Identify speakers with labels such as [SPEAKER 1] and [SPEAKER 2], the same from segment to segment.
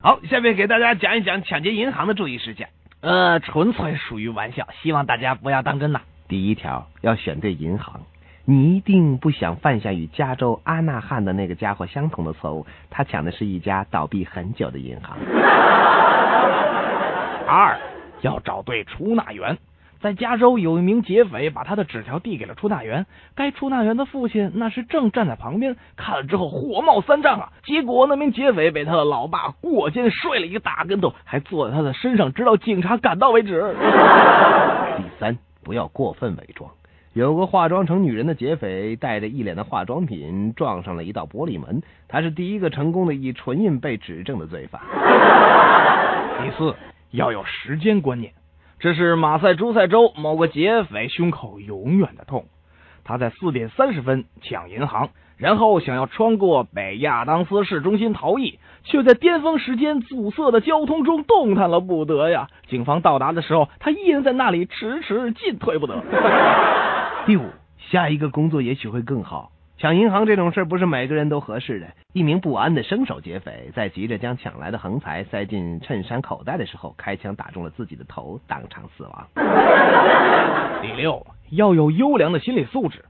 [SPEAKER 1] 好，下面给大家讲一讲抢劫银行的注意事项。
[SPEAKER 2] 呃，纯粹属于玩笑，希望大家不要当真呐。
[SPEAKER 3] 第一条，要选对银行。你一定不想犯下与加州阿纳汉的那个家伙相同的错误，他抢的是一家倒闭很久的银行。
[SPEAKER 2] 二，要找对出纳员。在加州有一名劫匪把他的纸条递给了出纳员，该出纳员的父亲那时正站在旁边，看了之后火冒三丈啊！结果那名劫匪被他的老爸过肩摔了一个大跟头，还坐在他的身上，直到警察赶到为止。
[SPEAKER 3] 第三，不要过分伪装。有个化妆成女人的劫匪，带着一脸的化妆品撞上了一道玻璃门，他是第一个成功的以唇印被指证的罪犯。
[SPEAKER 2] 第四，要有时间观念。这是马赛诸塞州某个劫匪胸口永远的痛。他在四点三十分抢银行，然后想要穿过北亚当斯市中心逃逸，却在巅峰时间阻塞的交通中动弹了不得呀！警方到达的时候，他依然在那里迟迟进退不得。
[SPEAKER 3] 第五，下一个工作也许会更好。抢银行这种事不是每个人都合适的。一名不安的生手劫匪在急着将抢来的横财塞进衬衫口袋的时候，开枪打中了自己的头，当场死亡。
[SPEAKER 2] 第六，要有优良的心理素质。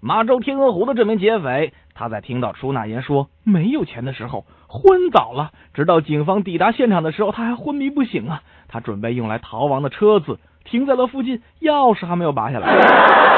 [SPEAKER 2] 马州天鹅湖的这名劫匪，他在听到出纳员说没有钱的时候昏倒了，直到警方抵达现场的时候，他还昏迷不醒啊！他准备用来逃亡的车子停在了附近，钥匙还没有拔下来。